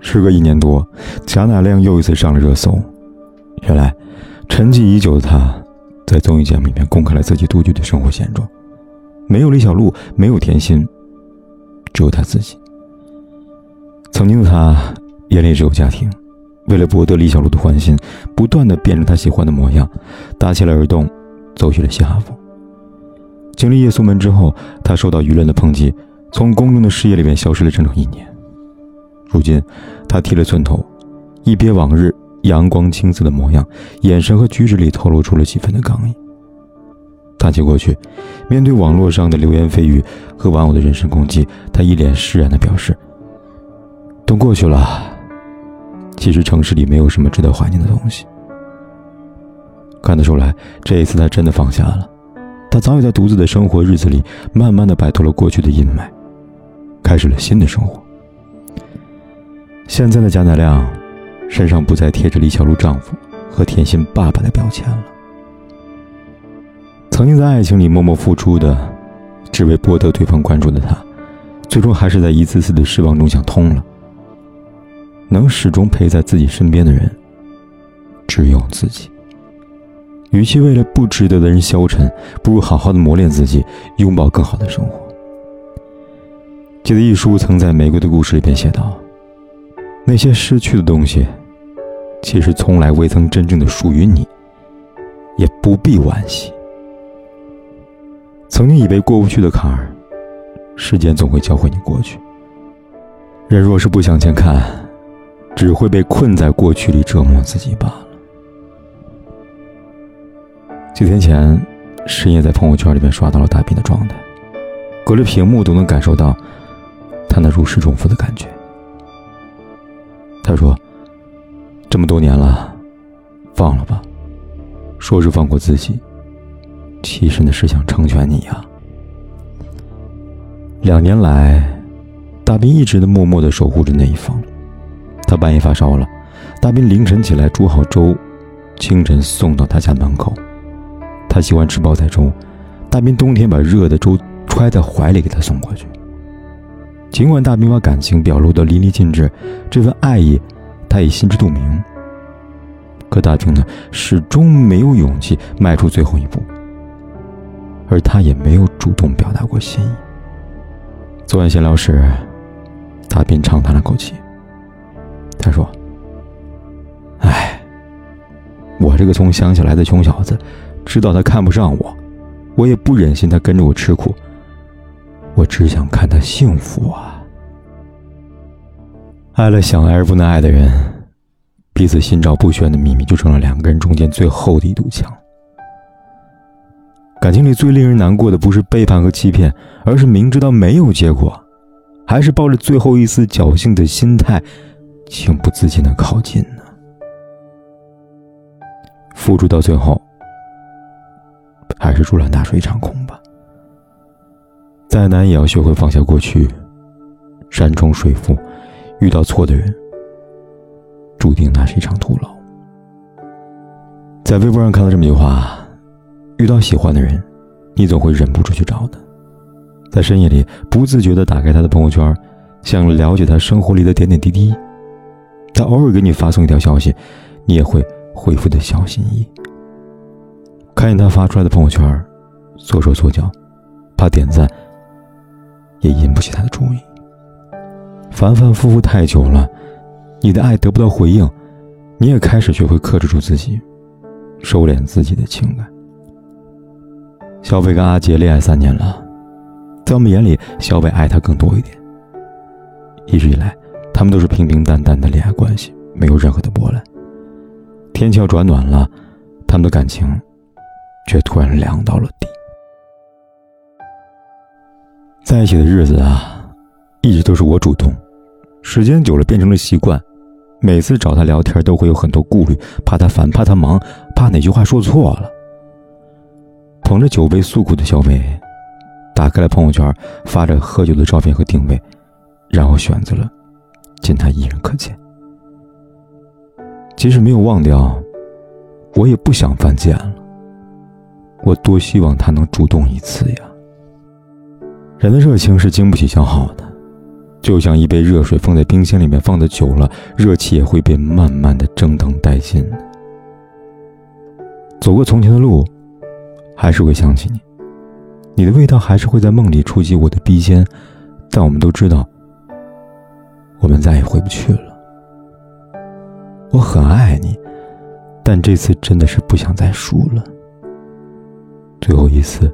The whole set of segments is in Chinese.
时隔一年多，贾乃亮又一次上了热搜。原来，沉寂已久的他，在综艺节目里面公开了自己独居的生活现状，没有李小璐，没有甜心，只有他自己。曾经的他眼里只有家庭，为了博得李小璐的欢心，不断的变成他喜欢的模样，打起了耳洞，走起了嘻哈风。经历夜宿门之后，他受到舆论的抨击，从公众的视野里面消失了整整一年。如今，他剃了寸头，一别往日阳光青涩的模样，眼神和举止里透露出了几分的刚毅。谈起过去，面对网络上的流言蜚语和网友的人身攻击，他一脸释然地表示：“都过去了。其实城市里没有什么值得怀念的东西。”看得出来，这一次他真的放下了。他早已在独自的生活日子里，慢慢的摆脱了过去的阴霾，开始了新的生活。现在的贾乃亮，身上不再贴着李小璐丈夫和甜心爸爸的标签了。曾经在爱情里默默付出的，只为博得对方关注的他，最终还是在一次次的失望中想通了。能始终陪在自己身边的人，只有自己。与其为了不值得的人消沉，不如好好的磨练自己，拥抱更好的生活。记得一书曾在《玫瑰的故事》里边写道。那些失去的东西，其实从来未曾真正的属于你，也不必惋惜。曾经以为过不去的坎儿，时间总会教会你过去。人若是不向前看，只会被困在过去里折磨自己罢了。几天前，深夜在朋友圈里面刷到了大斌的状态，隔着屏幕都能感受到他那如释重负的感觉。他说：“这么多年了，放了吧。说是放过自己，其实那是想成全你呀。两年来，大斌一直的默默的守护着那一方。他半夜发烧了，大斌凌晨起来煮好粥，清晨送到他家门口。他喜欢吃煲仔粥，大斌冬天把热的粥揣在怀里给他送过去。”尽管大兵把感情表露得淋漓尽致，这份爱意，他也心知肚明。可大兵呢，始终没有勇气迈出最后一步，而他也没有主动表达过心意。昨晚闲聊时，大兵长叹了口气，他说：“哎，我这个从乡下来的穷小子，知道他看不上我，我也不忍心他跟着我吃苦。”我只想看他幸福啊！爱了想爱而不能爱的人，彼此心照不宣的秘密就成了两个人中间最厚的一堵墙。感情里最令人难过的不是背叛和欺骗，而是明知道没有结果，还是抱着最后一丝侥幸的心态，情不自禁的靠近呢。付出到最后，还是竹篮打水一场空吧。再难也要学会放下过去，山重水复，遇到错的人，注定那是一场徒劳。在微博上看到这么一句话：遇到喜欢的人，你总会忍不住去找他，在深夜里不自觉地打开他的朋友圈，想了解他生活里的点点滴滴。他偶尔给你发送一条消息，你也会回复的小心翼翼。看见他发出来的朋友圈，缩手缩脚，怕点赞。也引不起他的注意。反反复复太久了，你的爱得不到回应，你也开始学会克制住自己，收敛自己的情感。小伟跟阿杰恋爱三年了，在我们眼里，小伟爱她更多一点。一直以来，他们都是平平淡淡的恋爱关系，没有任何的波澜。天气要转暖了，他们的感情却突然凉到了底。在一起的日子啊，一直都是我主动，时间久了变成了习惯，每次找他聊天都会有很多顾虑，怕他烦，怕他忙，怕哪句话说错了。捧着酒杯诉苦的小美，打开了朋友圈，发着喝酒的照片和定位，然后选择了见他一人可见。即使没有忘掉，我也不想犯贱了。我多希望他能主动一次呀！人的热情是经不起消耗的。就像一杯热水放在冰箱里面放的久了，热气也会被慢慢的蒸腾殆尽。走过从前的路，还是会想起你，你的味道还是会在梦里触及我的鼻尖，但我们都知道，我们再也回不去了。我很爱你，但这次真的是不想再输了。最后一次，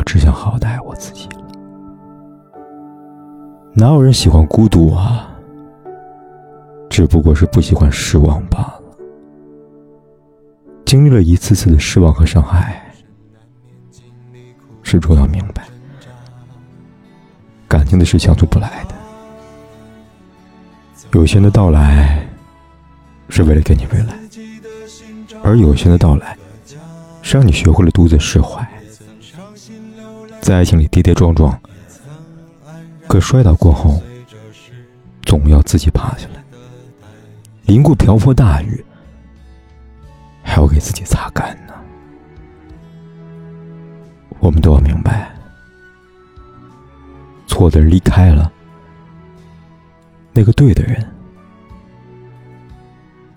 我只想好好爱我自己。哪有人喜欢孤独啊？只不过是不喜欢失望罢了。经历了一次次的失望和伤害，始终要明白，感情的事强求不来的。有些人的到来，是为了给你未来；而有些人的到来，是让你学会了独自释怀。在爱情里跌跌撞撞。可摔倒过后，总要自己爬起来。淋过瓢泼大雨，还要给自己擦干呢。我们都要明白，错的人离开了，那个对的人，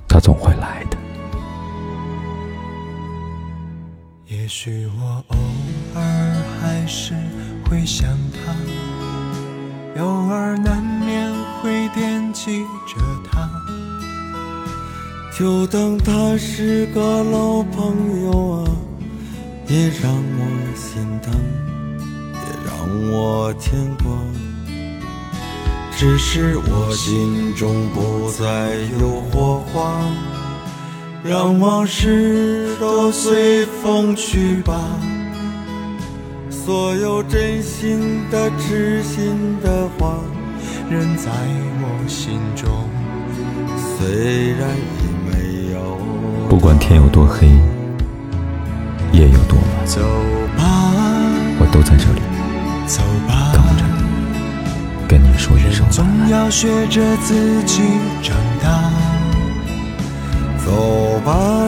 他总会来的。也许我偶尔还是会想他。偶尔难免会惦记着他，就当他是个老朋友啊，也让我心疼，也让我牵挂。只是我心中不再有火花，让往事都随风去吧。所有真心的、痴心的话，仍在我心中。虽然已没有。不管天有多黑，夜有多晚，走吧，我都在这里，走吧，等着你跟你说一声总要学着自己长大。走吧，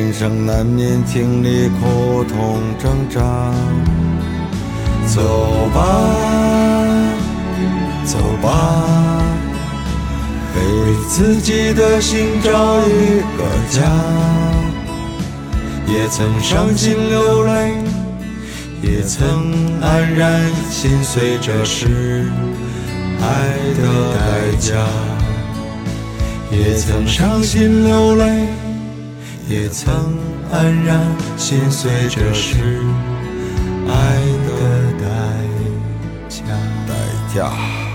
人生难免经历苦痛挣扎，走吧，走吧，为自己的心找一个家。也曾伤心流泪，也曾黯然心碎，这是爱的代价。也曾伤心流泪。也曾黯然心碎，这是爱的代价。代价。